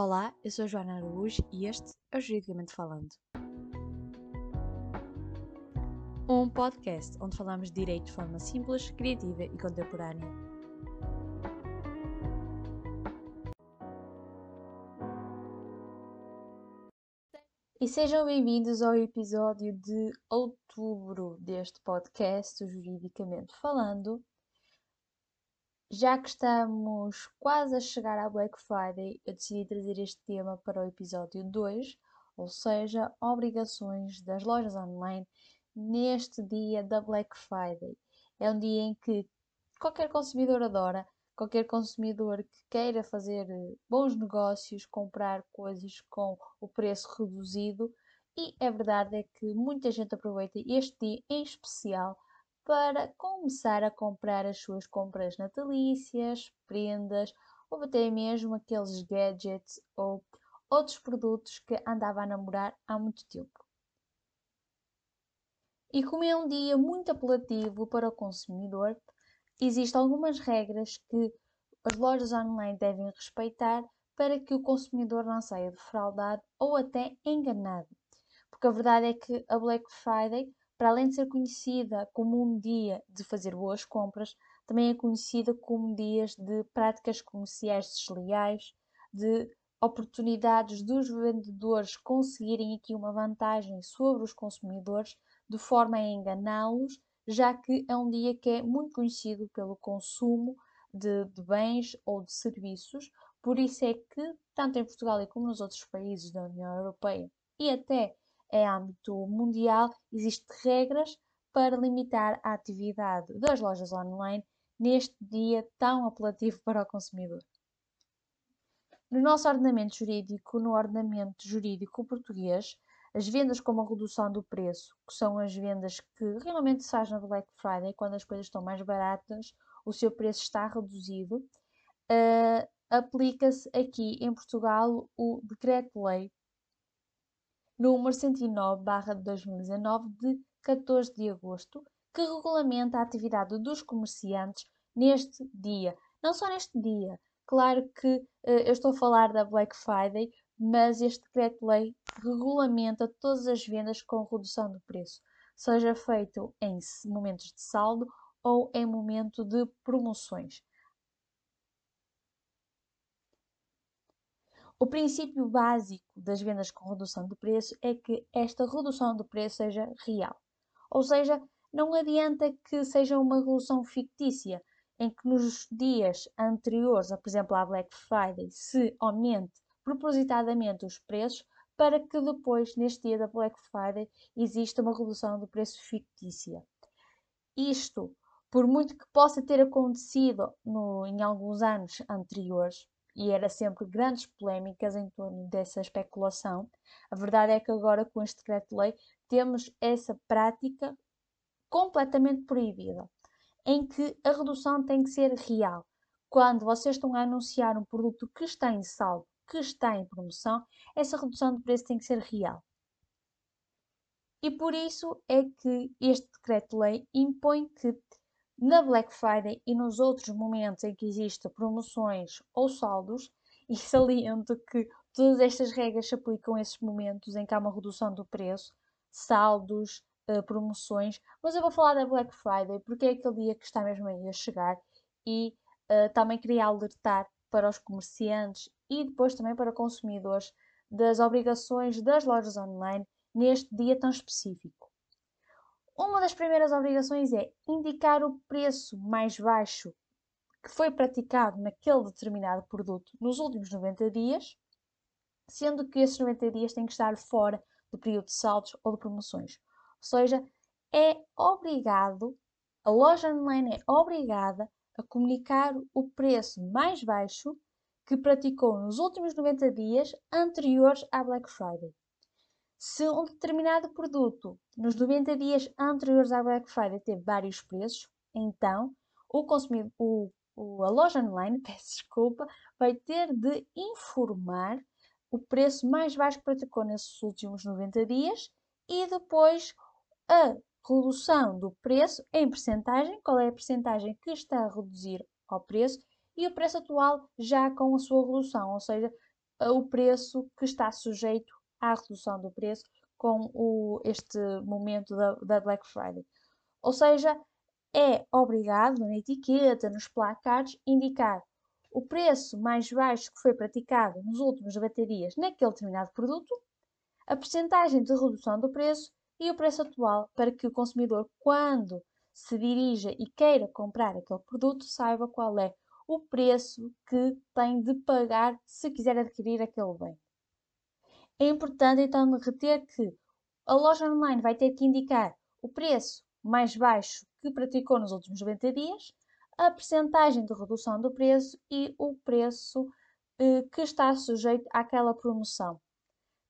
Olá, eu sou Joana Araújo e este é o Juridicamente Falando. Um podcast onde falamos de direito de forma simples, criativa e contemporânea. E sejam bem-vindos ao episódio de outubro deste podcast, Juridicamente Falando. Já que estamos quase a chegar à Black Friday, eu decidi trazer este tema para o episódio 2, ou seja, obrigações das lojas online neste dia da Black Friday. É um dia em que qualquer consumidor adora, qualquer consumidor que queira fazer eh, bons negócios, comprar coisas com o preço reduzido, e a verdade é que muita gente aproveita este dia em especial para começar a comprar as suas compras natalícias, prendas ou até mesmo aqueles gadgets ou outros produtos que andava a namorar há muito tempo. E como é um dia muito apelativo para o consumidor, existem algumas regras que as lojas online devem respeitar para que o consumidor não saia defraudado ou até enganado. Porque a verdade é que a Black Friday para além de ser conhecida como um dia de fazer boas compras, também é conhecida como dias de práticas comerciais desleais, de oportunidades dos vendedores conseguirem aqui uma vantagem sobre os consumidores, de forma a enganá-los, já que é um dia que é muito conhecido pelo consumo de, de, bens ou de serviços, por isso é que, tanto em Portugal como nos outros países da União Europeia e até em âmbito mundial, existem regras para limitar a atividade das lojas online neste dia tão apelativo para o consumidor. No nosso ordenamento jurídico, no ordenamento jurídico português, as vendas com uma redução do preço, que são as vendas que realmente se faz na Black Friday, quando as coisas estão mais baratas, o seu preço está reduzido, uh, aplica-se aqui em Portugal o Decreto-Lei número 109/2019 de 14 de agosto, que regulamenta a atividade dos comerciantes neste dia. Não só neste dia, claro que uh, eu estou a falar da Black Friday, mas este decreto-lei regulamenta todas as vendas com redução do preço, seja feito em momentos de saldo ou em momento de promoções. O princípio básico das vendas com redução de preço é que esta redução de preço seja real. Ou seja, não adianta que seja uma redução fictícia, em que nos dias anteriores, por exemplo, à Black Friday, se aumente propositadamente os preços, para que depois, neste dia da Black Friday, exista uma redução do preço fictícia. Isto, por muito que possa ter acontecido no, em alguns anos anteriores, e era sempre grandes polémicas em torno dessa especulação. A verdade é que agora, com este decreto-lei, temos essa prática completamente proibida, em que a redução tem que ser real. Quando vocês estão a anunciar um produto que está em saldo, que está em promoção, essa redução de preço tem que ser real. E por isso é que este decreto-lei impõe que na Black Friday e nos outros momentos em que existem promoções ou saldos, e saliento que todas estas regras se aplicam a esses momentos em que há uma redução do preço, saldos, uh, promoções, mas eu vou falar da Black Friday porque é aquele dia que está mesmo aí a chegar e uh, também queria alertar para os comerciantes e depois também para consumidores das obrigações das lojas online neste dia tão específico. Uma das primeiras obrigações é indicar o preço mais baixo que foi praticado naquele determinado produto nos últimos 90 dias, sendo que esses 90 dias têm que estar fora do período de saldos ou de promoções. Ou seja, é obrigado, a loja online é obrigada a comunicar o preço mais baixo que praticou nos últimos 90 dias anteriores à Black Friday. Se um determinado produto nos 90 dias anteriores à Black Friday teve vários preços, então o consumidor, o, o, a loja online, peço desculpa, vai ter de informar o preço mais baixo que praticou nesses últimos 90 dias e depois a redução do preço em percentagem, qual é a percentagem que está a reduzir ao preço e o preço atual já com a sua redução, ou seja, o preço que está sujeito à redução do preço com o, este momento da, da Black Friday. Ou seja, é obrigado na etiqueta, nos placards, indicar o preço mais baixo que foi praticado nos últimos baterias naquele determinado produto, a percentagem de redução do preço e o preço atual para que o consumidor, quando se dirija e queira comprar aquele produto, saiba qual é o preço que tem de pagar se quiser adquirir aquele bem. É importante então reter que a loja online vai ter que indicar o preço mais baixo que praticou nos últimos 90 dias, a percentagem de redução do preço e o preço eh, que está sujeito àquela promoção,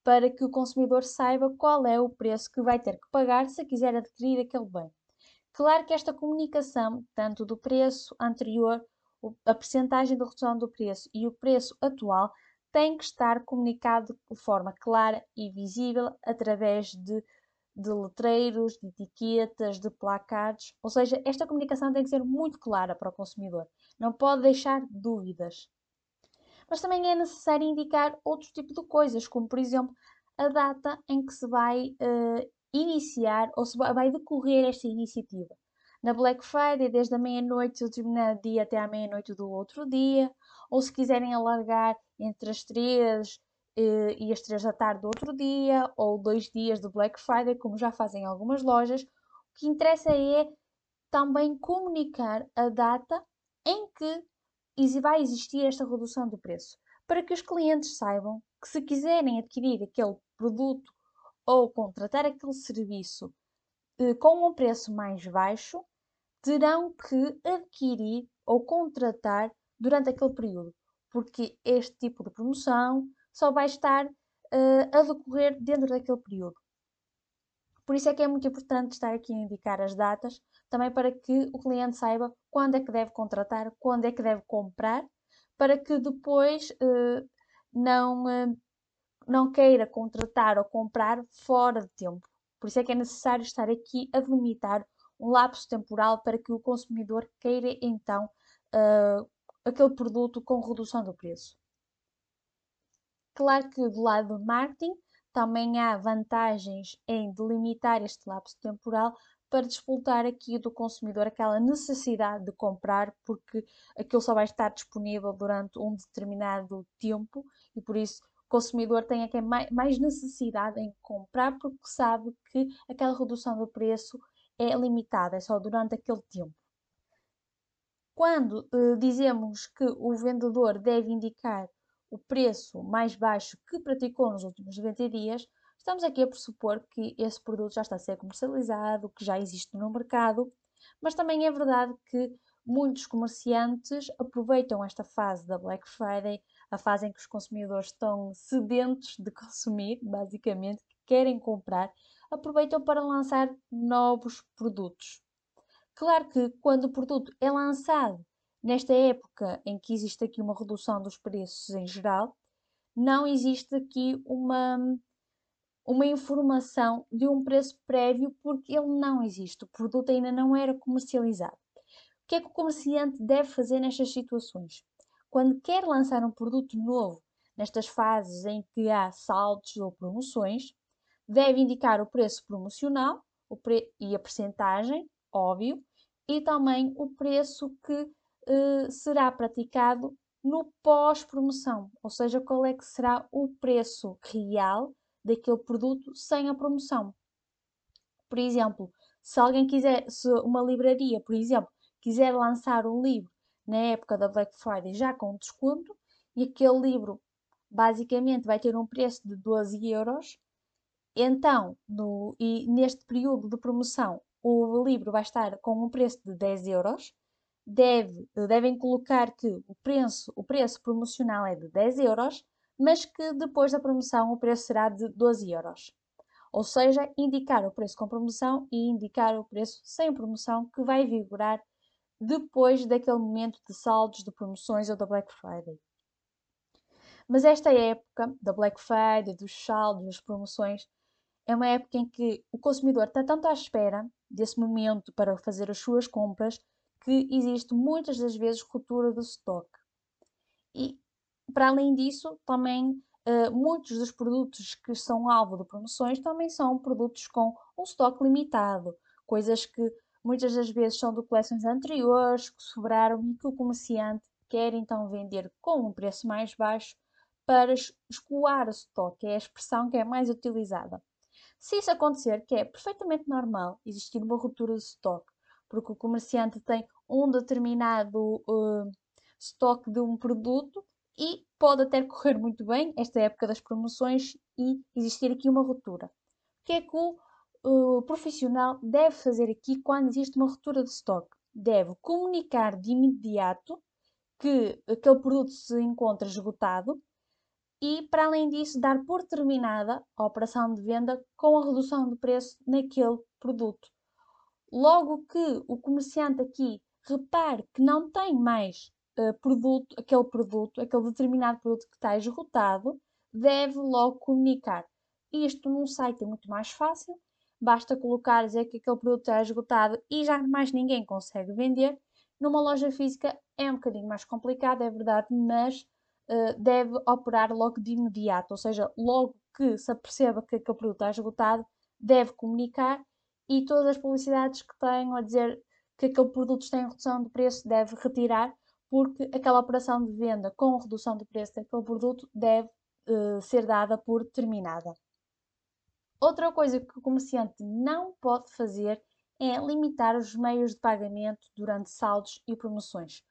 para que o consumidor saiba qual é o preço que vai ter que pagar se quiser adquirir aquele bem. Claro que esta comunicação, tanto do preço anterior, a percentagem de redução do preço e o preço atual, tem que estar comunicado de forma clara e visível através de de letreiros, de etiquetas, de placados, ou seja, esta comunicação tem que ser muito clara para o consumidor, não pode deixar dúvidas. Mas também é necessário indicar outro tipo de coisas, como por exemplo a data em que se vai uh, iniciar ou se vai decorrer esta iniciativa. Na Black Friday, desde a meia-noite do determinado dia até à meia-noite do outro dia, ou se quiserem alargar entre as três uh, e as três da tarde do outro dia, ou dois dias do Black Friday, como já fazem algumas lojas. O que interessa é também comunicar a data em que vai existir esta redução do preço, para que os clientes saibam que se quiserem adquirir aquele produto ou contratar aquele serviço eh, com um preço mais baixo, terão que adquirir ou contratar durante aquele período, porque este tipo de promoção só vai estar uh, a decorrer dentro daquele período. Por isso é que é muito importante estar aqui a indicar as datas, também para que o cliente saiba quando é que deve contratar, quando é que deve comprar, para que depois uh, não, uh, não queira contratar ou comprar fora de tempo. Por isso é que é necessário estar aqui a delimitar um lapso temporal para que o consumidor queira então uh, aquele produto com redução do preço. Claro que do lado do marketing também há vantagens em delimitar este lapso temporal para despoltar aqui do consumidor aquela necessidade de comprar, porque aquilo só vai estar disponível durante um determinado tempo e por isso o consumidor tem aqui mais necessidade em comprar porque sabe que aquela redução do preço é limitada, é só durante aquele tempo. Quando uh, dizemos que o vendedor deve indicar o preço mais baixo que praticou nos últimos 90 dias, estamos aqui a pressupor que esse produto já está a ser comercializado, que já existe no mercado, mas também é verdade que muitos comerciantes aproveitam esta fase da Black Friday, a fase em que os consumidores estão sedentos de consumir, basicamente, que querem comprar, aproveitam para lançar novos produtos. Claro que quando o produto é lançado Nesta época em que existe aqui uma redução dos preços em geral, não existe aqui uma, uma informação de um preço prévio porque ele não existe, o produto ainda não era comercializado. O que é que o comerciante deve fazer nestas situações? Quando quer lançar um produto novo, nestas fases em que há saltos ou promoções, deve indicar o preço promocional o pre e a percentagem, óbvio, e também o preço que uh, será praticado no pós-promoção, ou seja, qual é que será o preço real daquele produto sem a promoção. Por exemplo, se alguém quiser, se uma livraria, por exemplo, quiser lançar um livro na época da Black Friday já com desconto, e aquele livro basicamente vai ter um preço de 12 euros, então, no, e neste período de promoção, o livro vai estar com um preço de 10 euros, deve, devem colocar que o preço, o preço promocional é de 10 euros, mas que depois da promoção o preço será de 12 euros. Ou seja, indicar o preço com promoção e indicar o preço sem promoção que vai vigorar depois daquele momento de saldos, de promoções ou da Black Friday. Mas esta época da Black Friday, dos saldos, das promoções, é uma época em que o consumidor está tanto à espera desse momento para fazer as suas compras que existe muitas das vezes ruptura do estoque. E para além disso, também uh, muitos dos produtos que são alvo de promoções também são produtos com um estoque limitado, coisas que muitas das vezes são de coleções anteriores, que sobraram e que o comerciante quer então vender com um preço mais baixo para escoar o estoque, é a expressão que é mais utilizada. Se isso acontecer, que é perfeitamente normal existir uma ruptura de estoque, porque o comerciante tem um determinado uh, estoque de um produto e pode até correr muito bem esta época das promoções e existir aqui uma ruptura. O que é que o uh, profissional deve fazer aqui quando existe uma ruptura de estoque? Deve comunicar de imediato que aquele produto se encontra esgotado e, para além disso, dar por terminada a operação de venda com a redução de preço naquele produto. Logo que o comerciante aqui repare que não tem mais uh, produto, aquele produto, aquele determinado produto que está esgotado, deve logo comunicar. Isto num site é muito mais fácil, basta colocar dizer que aquele produto está esgotado e já mais ninguém consegue vender. Numa loja física é um bocadinho mais complicado, é verdade, mas uh, deve operar logo de imediato, ou seja, logo que se aperceba que aquele produto está esgotado, deve comunicar e todas as publicidades que tenham a dizer que aquele produto está em redução de preço deve retirar, porque aquela operação de venda com redução de preço daquele produto deve uh, ser dada por terminada. Outra coisa que o comerciante não pode fazer é limitar os meios de pagamento durante saldos e promoções.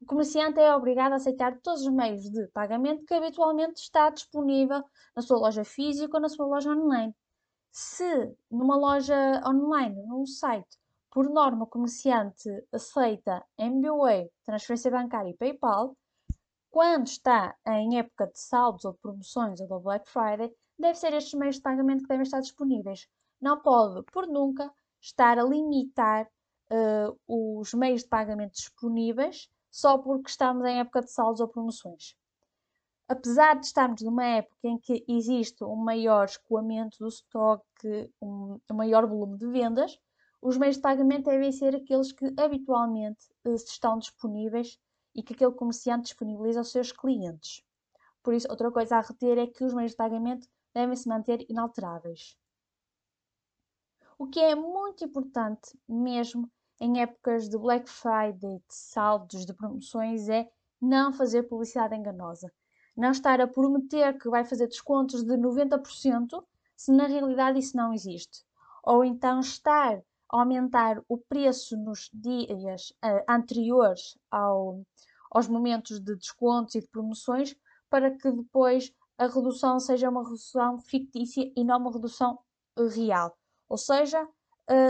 O comerciante é obrigado a aceitar todos os meios de pagamento que habitualmente está disponível na sua loja física ou na sua loja online. Se numa loja online, num site, por norma o comerciante aceita MBWay, transferência bancária e PayPal, quando está em época de saldos ou promoções ou do Black Friday, deve ser estes meios de pagamento que devem estar disponíveis. Não pode, por nunca, estar a limitar uh, os meios de pagamento disponíveis só porque estamos em época de saldos ou promoções. Apesar de estarmos numa época em que existe um maior escoamento do estoque, um, um maior volume de vendas, os meios de pagamento devem ser aqueles que habitualmente uh, estão disponíveis e que aquele comerciante disponibiliza aos seus clientes. Por isso, outra coisa a reter é que os meios de pagamento devem se manter inalteráveis. O que é muito importante, mesmo em épocas de Black Friday, de saldos, de promoções, é não fazer publicidade enganosa. Não estar a prometer que vai fazer descontos de 90% se na realidade isso não existe. Ou então estar a aumentar o preço nos dias uh, anteriores ao, aos momentos de descontos e de promoções para que depois a redução seja uma redução fictícia e não uma redução real. Ou seja,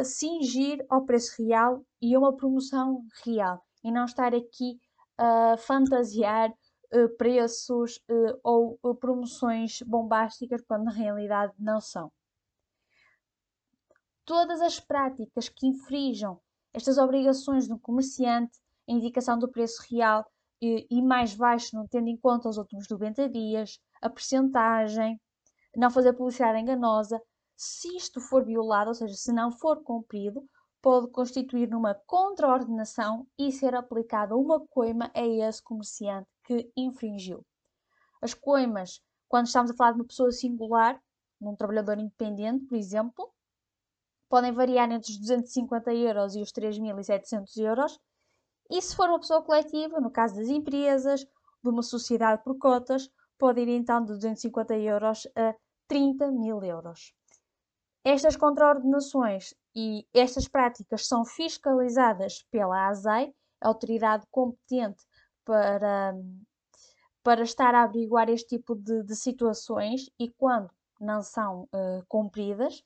cingir ao preço real e a uma promoção real e não estar aqui a fantasiar uh, preços uh, ou uh, promoções bombásticas quando na realidade não são. Todas as práticas que infringam estas obrigações do comerciante, a indicação do preço real e, e mais baixo, não tendo em conta os últimos 90 dias, a percentagem, não fazer publicidade enganosa, se isto for violado, ou seja, se não for cumprido, pode constituir numa contraordenação e ser aplicada uma coima a esse comerciante que infringiu. As coimas, quando estamos a falar de uma pessoa singular, num trabalhador independente, por exemplo, podem variar entre os 250 euros e os 3.700 euros. E se for uma pessoa coletiva, no caso das empresas, de uma sociedade por cotas, pode ir então de 250 euros a 30 mil euros. Estas contraordenações e estas práticas são fiscalizadas pela ASAI, autoridade competente para, para estar a averiguar este tipo de, de situações e quando não são uh, cumpridas.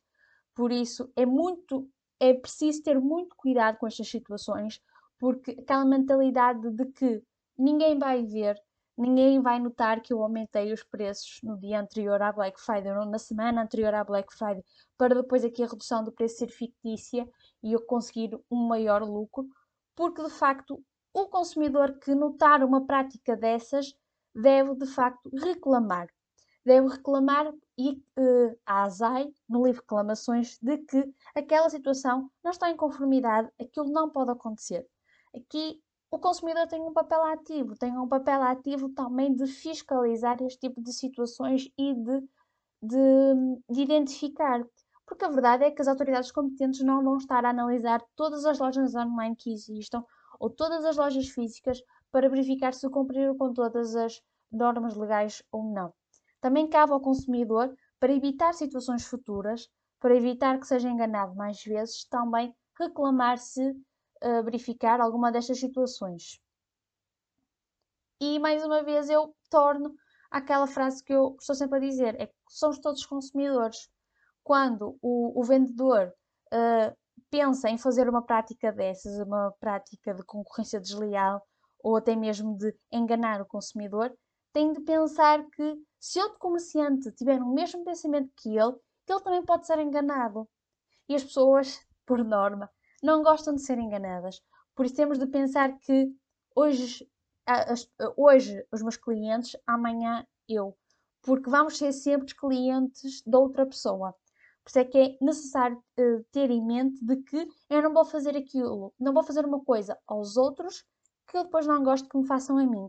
Por isso é muito, é preciso ter muito cuidado com estas situações, porque aquela mentalidade de que ninguém vai ver, ninguém vai notar que eu aumentei os preços no dia anterior à Black Friday ou na semana anterior à Black Friday, para depois aqui a redução do preço ser fictícia e eu conseguir um maior lucro, porque de facto o consumidor que notar uma prática dessas deve de facto reclamar. Deve reclamar e uh, a ASAI, no livro reclamações, de que aquela situação não está em conformidade, aquilo não pode acontecer. Aqui o consumidor tem um papel ativo, tem um papel ativo também de fiscalizar este tipo de situações e de, de, de identificar. Porque a verdade é que as autoridades competentes não vão estar a analisar todas as lojas online que existam ou todas as lojas físicas para verificar se cumpriram com todas as normas legais ou não. Também cabe ao consumidor, para evitar situações futuras, para evitar que seja enganado mais vezes, também reclamar se uh, verificar alguma destas situações. E mais uma vez eu torno aquela frase que eu estou sempre a dizer: é que somos todos consumidores. Quando o, o vendedor uh, pensa em fazer uma prática dessas, uma prática de concorrência desleal ou até mesmo de enganar o consumidor, tem de pensar que se outro comerciante tiver o mesmo pensamento que ele, ele também pode ser enganado. E as pessoas, por norma, não gostam de ser enganadas. Por isso temos de pensar que hoje, hoje os meus clientes, amanhã eu. Porque vamos ser sempre clientes de outra pessoa. Por isso é que é necessário uh, ter em mente de que eu não vou fazer aquilo, não vou fazer uma coisa aos outros que eu depois não gosto que me façam a mim.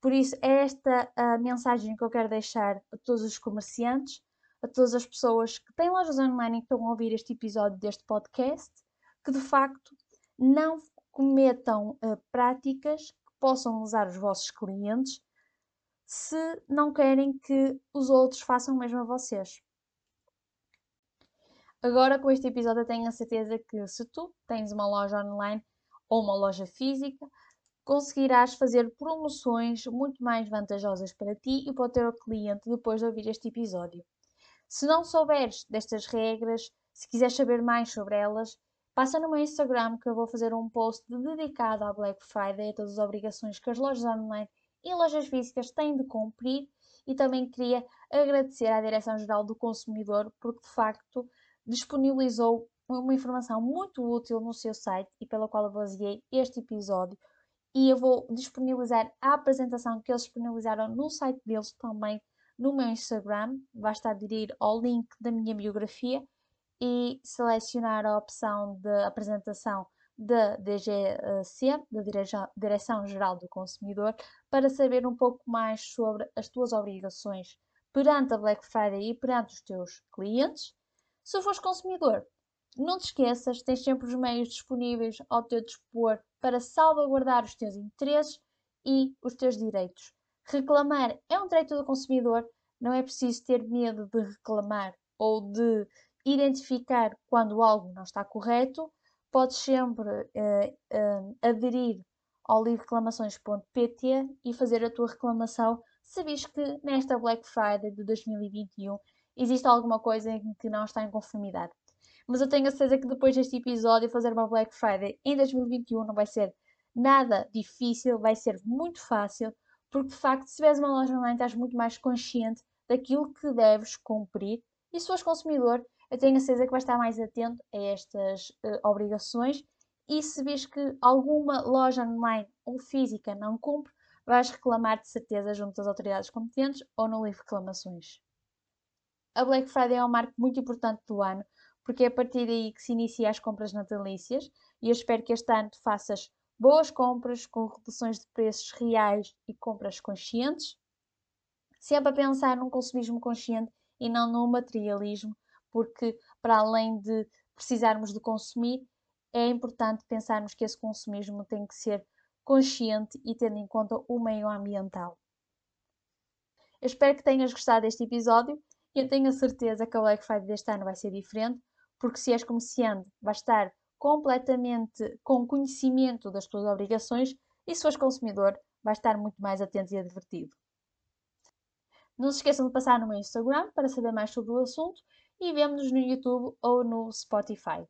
Por isso, é esta a mensagem que eu quero deixar a todos os comerciantes, a todas as pessoas que têm lojas online e que estão a ouvir este episódio deste podcast, que de facto não cometam uh, práticas que possam usar os vossos clientes se não querem que os outros façam o mesmo a vocês. Agora, com este episódio, eu tenho a certeza que se tu tens uma loja online ou uma loja física, conseguirás fazer promoções muito mais vantajosas para ti e para o teu cliente depois de ouvir este episódio. Se não souberes destas regras, se quiseres saber mais sobre elas, passa no meu Instagram que eu vou fazer um post dedicado à Black Friday, a todas as obrigações que as lojas online e lojas físicas têm de cumprir. E também queria agradecer à Direção-Geral do Consumidor porque de facto disponibilizou uma informação muito útil no seu site e pela qual eu baseei este episódio. E eu vou disponibilizar a apresentação que eles disponibilizaram no site deles também no meu Instagram. Basta aderir ao link da minha biografia e selecionar a opção de apresentação da DGC, da Direção-Geral do Consumidor, para saber um pouco mais sobre as tuas obrigações perante a Black Friday e perante os teus clientes. Se fores consumidor, não te esqueças, tens sempre os meios disponíveis ao teu dispor para salvaguardar os teus interesses e os teus direitos. Reclamar é um direito do consumidor, não é preciso ter medo de reclamar ou de identificar quando algo não está correto. Podes sempre uh, uh, aderir ao livreclamações.pt e fazer a tua reclamação se vis que nesta Black Friday de 2021 existe alguma coisa em que não está em conformidade. Mas eu tenho a certeza que depois deste episódio, fazer uma Black Friday em 2021 não vai ser nada difícil, vai ser muito fácil, porque de facto, se tiveres uma loja online, estás muito mais consciente daquilo que deves cumprir. E se fores consumidor, eu tenho a certeza que vais estar mais atento a estas uh, obrigações. E se vês que alguma loja online ou física não cumpre, vais reclamar de certeza junto às autoridades competentes ou no livro de reclamações. A Black Friday é um marco muito importante do ano, porque é a partir daí que se inicia as compras natalícias e eu espero que este ano faças boas compras com reduções de preços reais e compras conscientes, sempre a pensar num consumismo consciente e não no materialismo, porque para além de precisarmos de consumir, é importante pensarmos que esse consumismo tem que ser consciente e tendo em conta o meio ambiental. Eu espero que tenhas gostado deste episódio e eu tenho a certeza que a Black Friday deste ano vai ser diferente, porque se és comerciante, vais estar completamente com conhecimento das tuas obrigações e se fores consumidor, vais estar muito mais atento e advertido. Não se esqueçam de passar no meu Instagram para saber mais sobre o assunto e vemo-nos no YouTube ou no Spotify.